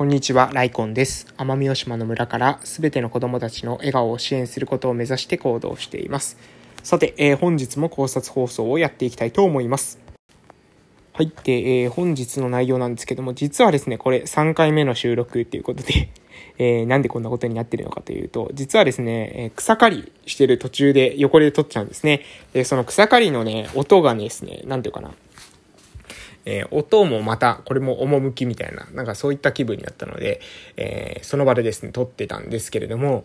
こんにちは、ライコンです。奄美大島の村からすべての子供たちの笑顔を支援することを目指して行動しています。さて、えー、本日も考察放送をやっていきたいと思います。はい。で、えー、本日の内容なんですけども、実はですね、これ3回目の収録っていうことで、えー、なんでこんなことになってるのかというと、実はですね、え草刈りしてる途中で横で撮っちゃうんですね。で、その草刈りのね、音がですね、なんていうかな、えー、音もまた、これも趣みたいな、なんかそういった気分になったので、えー、その場でですね、撮ってたんですけれども、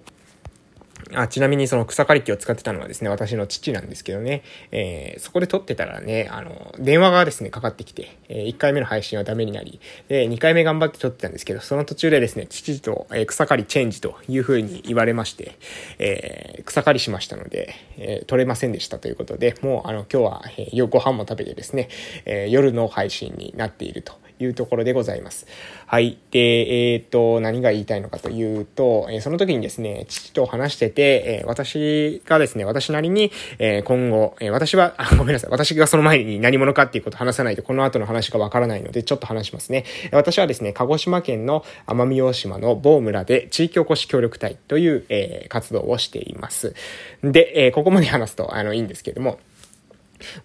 あちなみにその草刈り機を使ってたのはですね、私の父なんですけどね、えー、そこで撮ってたらね、あの、電話がですね、かかってきて、えー、1回目の配信はダメになり、で、2回目頑張って撮ってたんですけど、その途中でですね、父と、えー、草刈りチェンジという風に言われまして、えー、草刈りしましたので、えー、撮れませんでしたということで、もうあの、今日は、えー、ご飯も食べてですね、えー、夜の配信になっているというところでございます。はい。で、えっ、と、何が言いたいのかというと、えー、その時にですね、父と話してて、えー、私がですね、私なりに、え今後、え私は、あ、ごめんなさい。私がその前に何者かっていうことを話さないと、この後の話がわからないので、ちょっと話しますね。私はですね、鹿児島県の奄美大島の某村で地域おこし協力隊という、え活動をしています。で、えここまで話すと、あの、いいんですけれども、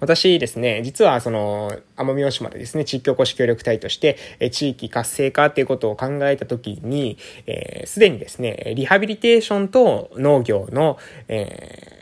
私ですね、実はその、奄美大島でですね、地域おこし協力隊として、え地域活性化っていうことを考えたときに、す、えー、で、にですね、リハビリテーションと農業の、えー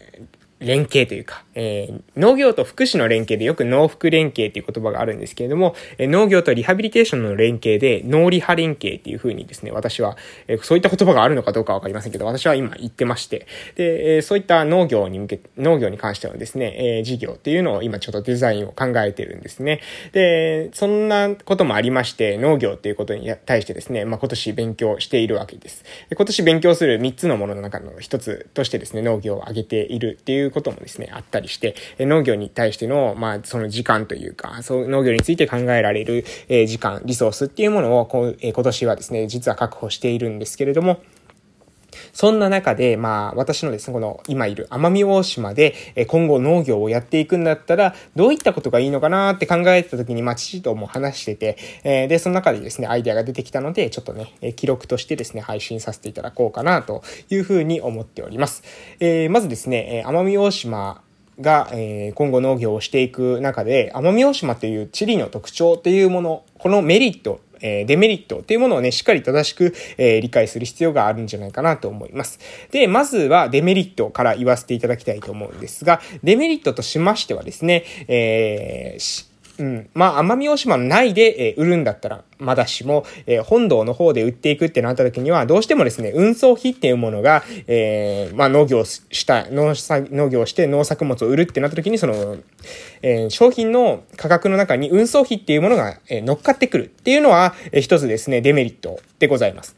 連携というか、えー、農業と福祉の連携でよく農福連携っていう言葉があるんですけれども、えー、農業とリハビリテーションの連携で農リハ連携っていう風にですね、私は、えー、そういった言葉があるのかどうかわかりませんけど、私は今言ってまして、で、えー、そういった農業に向け、農業に関してはですね、えー、事業っていうのを今ちょっとデザインを考えてるんですね。で、そんなこともありまして、農業っていうことに対してですね、まあ、今年勉強しているわけです。で今年勉強する3つのものの中の一つとしてですね、農業を挙げているっていういうこともですね、あったりして、農業に対しての、まあ、その時間というか、そう農業について考えられる、え時間、リソースっていうものをこう、え今年はですね、実は確保しているんですけれども、そんな中で、まあ、私のですね、この今いる奄美大島で、え今後農業をやっていくんだったら、どういったことがいいのかなって考えてた時に、まあ、父とも話してて、えー、で、その中でですね、アイデアが出てきたので、ちょっとね、え記録としてですね、配信させていただこうかなというふうに思っております。えー、まずですね、奄美大島が、えー、今後農業をしていく中で、奄美大島という地理の特徴っていうもの、このメリット、え、デメリットっていうものをね、しっかり正しく、え、理解する必要があるんじゃないかなと思います。で、まずはデメリットから言わせていただきたいと思うんですが、デメリットとしましてはですね、えー、うん。まあ、奄美大島の内で、え、売るんだったら、まだしも、え、本堂の方で売っていくってなった時には、どうしてもですね、運送費っていうものが、えー、まあ、農業した、農作、農業して農作物を売るってなった時に、その、えー、商品の価格の中に運送費っていうものが、え、乗っかってくるっていうのは、えー、一つですね、デメリットでございます。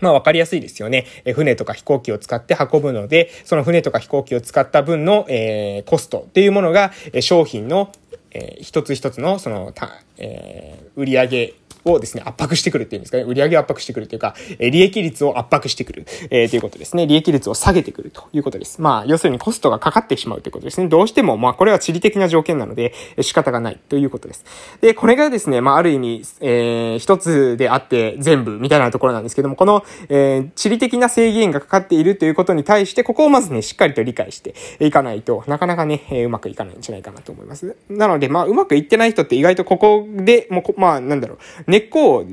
まあわかりやすいですよね。え船とか飛行機を使って運ぶので、その船とか飛行機を使った分の、えー、コストっていうものが、え商品のえー、一つ一つの、その、た、えー、売り上げをですね、圧迫してくるっていうんですかね。売上を圧迫してくるというか、え利益率を圧迫してくる、えー、ということですね。利益率を下げてくるということです。まあ、要するにコストがかかってしまうということですね。どうしても、まあ、これは地理的な条件なので、仕方がないということです。で、これがですね、まあ、ある意味、えー、一つであって全部みたいなところなんですけども、この、えー、地理的な制限がかかっているということに対して、ここをまずね、しっかりと理解していかないとなかなかね、えー、うまくいかないんじゃないかなと思います。なので、まあ、うまくいってない人って意外とここで、もう、まあ、なんだろう、根っこを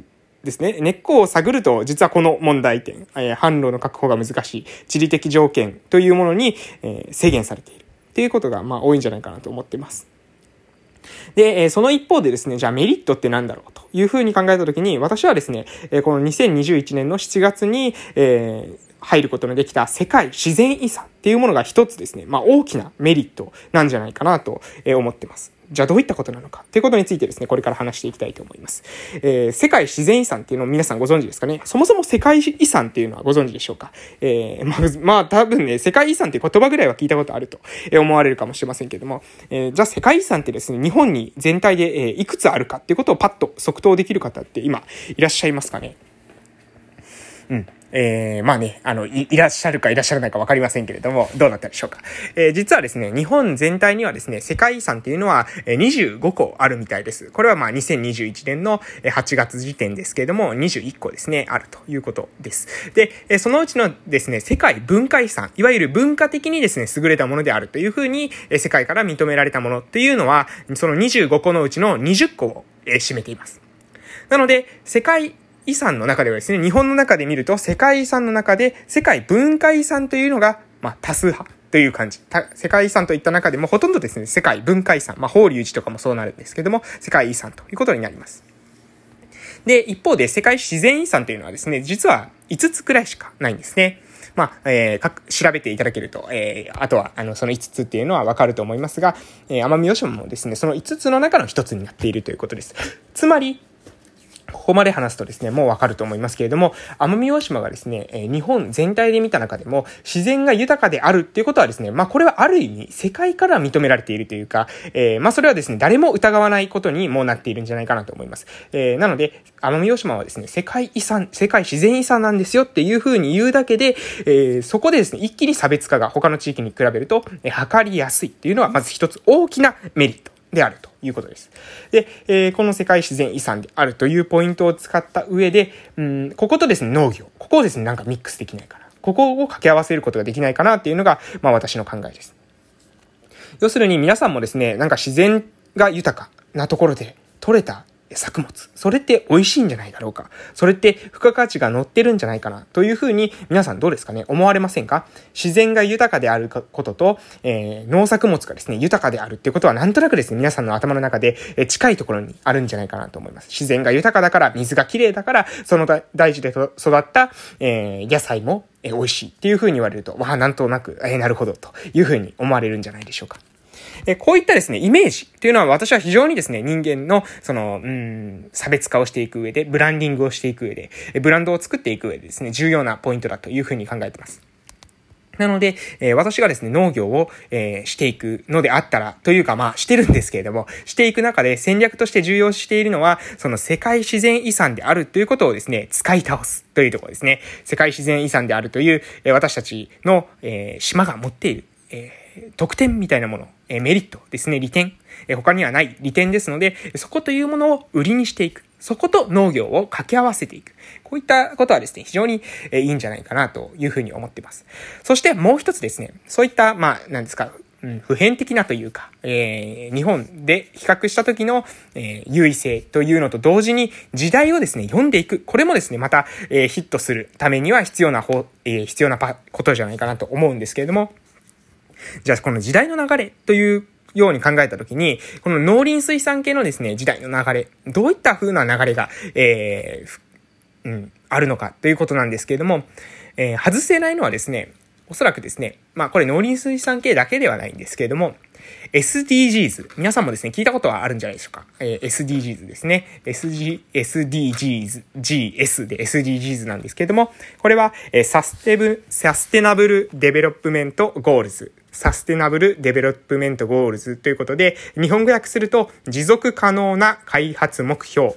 ですね、根っこを探ると、実はこの問題点、えー、販路の確保が難しい、地理的条件というものに、えー、制限されている。っていうことが、まあ、多いんじゃないかなと思ってます。で、えその一方でですね、じゃあメリットって何だろうというふうに考えたときに、私はですね、えこの2021年の7月に、えー、入ることのできた世界自然遺産っていうものが一つですね、まあ大きなメリットなんじゃないかなと思ってます。じゃあどういったことなのかっていうことについてですね、これから話していきたいと思います。えー、世界自然遺産っていうのを皆さんご存知ですかね？そもそも世界遺産っていうのはご存知でしょうか？えー、まあ、まあ、多分ね、世界遺産って言葉ぐらいは聞いたことあると思われるかもしれませんけども、えー、じゃあ世界遺産ってですね、日本に全体で、え、いくつあるかっていうことをパッと即答できる方って今いらっしゃいますかね？うん。えー、まあね、あのい、いらっしゃるかいらっしゃらないかわかりませんけれども、どうなったでしょうか。えー、実はですね、日本全体にはですね、世界遺産っていうのは25個あるみたいです。これはまあ2021年の8月時点ですけれども、21個ですね、あるということです。で、そのうちのですね、世界文化遺産、いわゆる文化的にですね、優れたものであるというふうに、世界から認められたものっていうのは、その25個のうちの20個を占めています。なので、世界遺産の中ではですね、日本の中で見ると世界遺産の中で世界文化遺産というのが、まあ、多数派という感じ。世界遺産といった中でもほとんどですね、世界文化遺産、まあ、法隆寺とかもそうなるんですけども、世界遺産ということになります。で、一方で世界自然遺産というのはですね、実は5つくらいしかないんですね。まあ、えー、調べていただけると、えー、あとは、あの、その5つっていうのはわかると思いますが、えー、奄美大島もですね、その5つの中の1つになっているということです。つまり、ここまで話すとですね、もうわかると思いますけれども、奄美大島がですね、え日本全体で見た中でも自然が豊かであるっていうことはですね、まあこれはある意味世界から認められているというか、えー、まあそれはですね、誰も疑わないことにもなっているんじゃないかなと思います。えー、なので、奄美大島はですね、世界遺産、世界自然遺産なんですよっていう風に言うだけで、えー、そこでですね、一気に差別化が他の地域に比べると、えー、測りやすいっていうのはまず一つ大きなメリットであるということです。で、えー、この世界自然遺産であるというポイントを使った上で、うん、こことですね、農業。ここをですね、なんかミックスできないかな。ここを掛け合わせることができないかなっていうのが、まあ私の考えです。要するに皆さんもですね、なんか自然が豊かなところで取れた作物。それって美味しいんじゃないだろうか。それって付加価値が乗ってるんじゃないかな。というふうに皆さんどうですかね？思われませんか？自然が豊かであることと、えー、農作物がですね、豊かであるっていうことはなんとなくですね、皆さんの頭の中で近いところにあるんじゃないかなと思います。自然が豊かだから、水が綺麗だから、その大事で育った、えー、野菜も、えー、美味しいっていうふうに言われると、わあ、なんとなく、え、なるほど、というふうに思われるんじゃないでしょうか。えこういったですね、イメージっていうのは私は非常にですね、人間の、その、うん、差別化をしていく上で、ブランディングをしていく上で、ブランドを作っていく上でですね、重要なポイントだというふうに考えてます。なので、えー、私がですね、農業を、えー、していくのであったら、というかまあ、してるんですけれども、していく中で戦略として重要しているのは、その世界自然遺産であるということをですね、使い倒すというところですね。世界自然遺産であるという、えー、私たちの、え島が持っている、え特典みたいなもの、えメリットですね、利点、え他にはない利点ですので、そこというものを売りにしていく。そこと農業を掛け合わせていく。こういったことはですね、非常にいいんじゃないかなというふうに思っています。そしてもう一つですね、そういった、まあ、なんですか、うん、普遍的なというか、えー、日本で比較した時の、えー、優位性というのと同時に時代をですね、読んでいく。これもですね、また、えー、ヒットするためには必要な方、えー、必要なことじゃないかなと思うんですけれども、じゃあこの時代の流れというように考えたときに、この農林水産系のですね、時代の流れ、どういった風な流れが、えー、うん、あるのかということなんですけれども、えー、外せないのはですね、おそらくですね、まあこれ農林水産系だけではないんですけれども、SDGs。皆さんもですね、聞いたことはあるんじゃないでしょうか。えー、SDGs ですね。SG、SDGs、GS で SDGs なんですけれども、これは、えー、サステブ、 Sustainable Development Goals。Sustainable Development Goals ということで、日本語訳すると、持続可能な開発目標。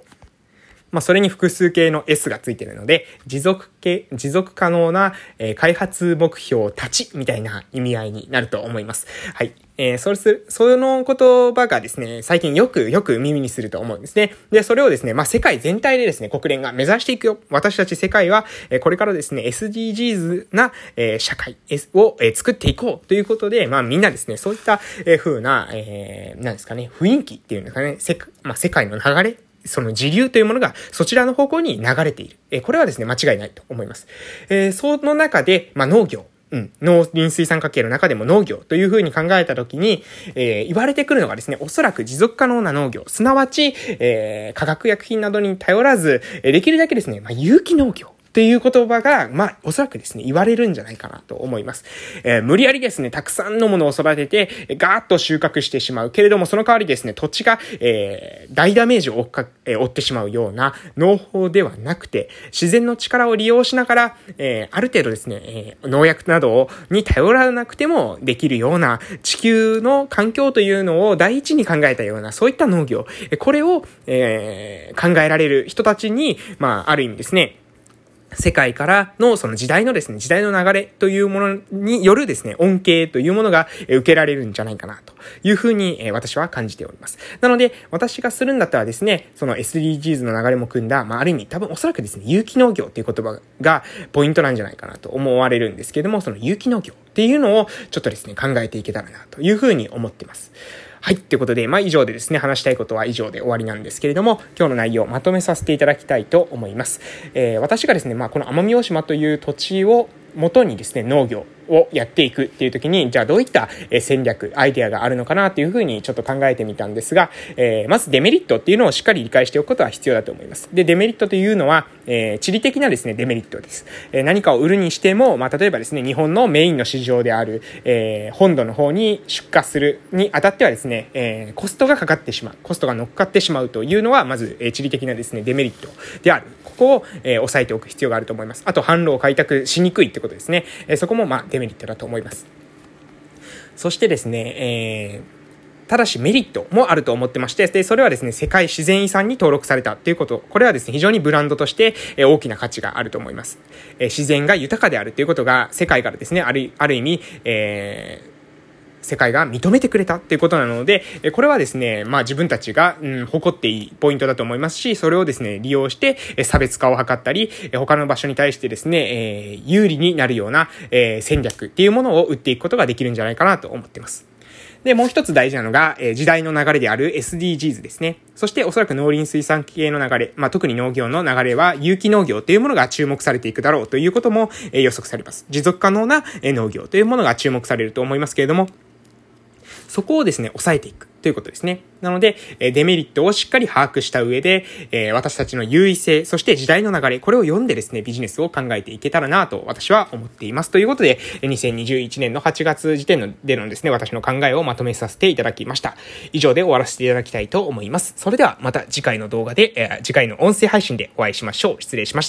まあ、それに複数形の S がついてるので、持続系、持続可能な、えー、開発目標たちみたいな意味合いになると思います。はい。えー、それする、その言葉がですね、最近よくよく耳にすると思うんですね。で、それをですね、まあ、世界全体でですね、国連が目指していくよ。私たち世界は、え、これからですね、SDGs な、えー、社会を、え、作っていこうということで、まあ、みんなですね、そういった、えー、風な、えー、なんですかね、雰囲気っていうんですかね、せ、まあ、世界の流れその時流というものがそちらの方向に流れている。えこれはですね、間違いないと思います。えその中で、まあ、農業。うん。農林水産関係の中でも農業というふうに考えたときに、えー、言われてくるのがですね、おそらく持続可能な農業、すなわち、えー、化学薬品などに頼らず、えできるだけですね、まあ、有機農業。っていう言葉が、まあ、おそらくですね、言われるんじゃないかなと思います。えー、無理やりですね、たくさんのものを育てて、ガーッと収穫してしまう。けれども、その代わりですね、土地が、えー、大ダメージを負っか、えー、負ってしまうような農法ではなくて、自然の力を利用しながら、え、ある程度ですね、え、農薬など、に頼らなくてもできるような地球の環境というのを第一に考えたような、そういった農業、これを、え、考えられる人たちに、まあ、ある意味ですね、世界からのその時代のですね、時代の流れというものによるですね、恩恵というものが受けられるんじゃないかなというふうに私は感じております。なので、私がするんだったらですね、その SDGs の流れも組んだ、まあ、ある意味多分おそらくですね、有機農業という言葉がポイントなんじゃないかなと思われるんですけども、その有機農業っていうのをちょっとですね、考えていけたらなというふうに思っています。はい。ということで、まあ以上でですね、話したいことは以上で終わりなんですけれども、今日の内容をまとめさせていただきたいと思います。えー、私がですね、まあこの奄美大島という土地を元にですね、農業をやっていくっていう時に、じゃあどういった戦略、アイデアがあるのかなっていうふうにちょっと考えてみたんですが、えー、まずデメリットっていうのをしっかり理解しておくことは必要だと思います。で、デメリットというのは、えー、地理的なですね、デメリットです。えー、何かを売るにしても、まあ、例えばですね、日本のメインの市場である、えー、本土の方に出荷するにあたってはですね、えー、コストがかかってしまう、コストが乗っかってしまうというのは、まず、えー、地理的なですね、デメリットである。ここを、えー、押さえておく必要があると思います。あと、販路を開拓しにくいってことですね。えー、そこも、まあ、デメリットだと思います。そしてですね、えー、ただしメリットもあると思ってまして、で、それはですね、世界自然遺産に登録されたということ。これはですね、非常にブランドとして、え大きな価値があると思います。え自然が豊かであるということが、世界からですね、ある、ある意味、えー、世界が認めてくれたっていうことなので、これはですね、まあ自分たちが、うん、誇っていいポイントだと思いますし、それをですね、利用して、差別化を図ったり、他の場所に対してですね、えー、有利になるような、えー、戦略っていうものを打っていくことができるんじゃないかなと思ってます。で、もう一つ大事なのが、えー、時代の流れである SDGs ですね。そしておそらく農林水産系の流れ、まあ、特に農業の流れは有機農業というものが注目されていくだろうということも、えー、予測されます。持続可能な、えー、農業というものが注目されると思いますけれども、そこをですね、抑えていくということですね。なので、デメリットをしっかり把握した上で、私たちの優位性、そして時代の流れ、これを読んでですね、ビジネスを考えていけたらなと私は思っています。ということで、2021年の8月時点でのですね、私の考えをまとめさせていただきました。以上で終わらせていただきたいと思います。それではまた次回の動画で、次回の音声配信でお会いしましょう。失礼しました。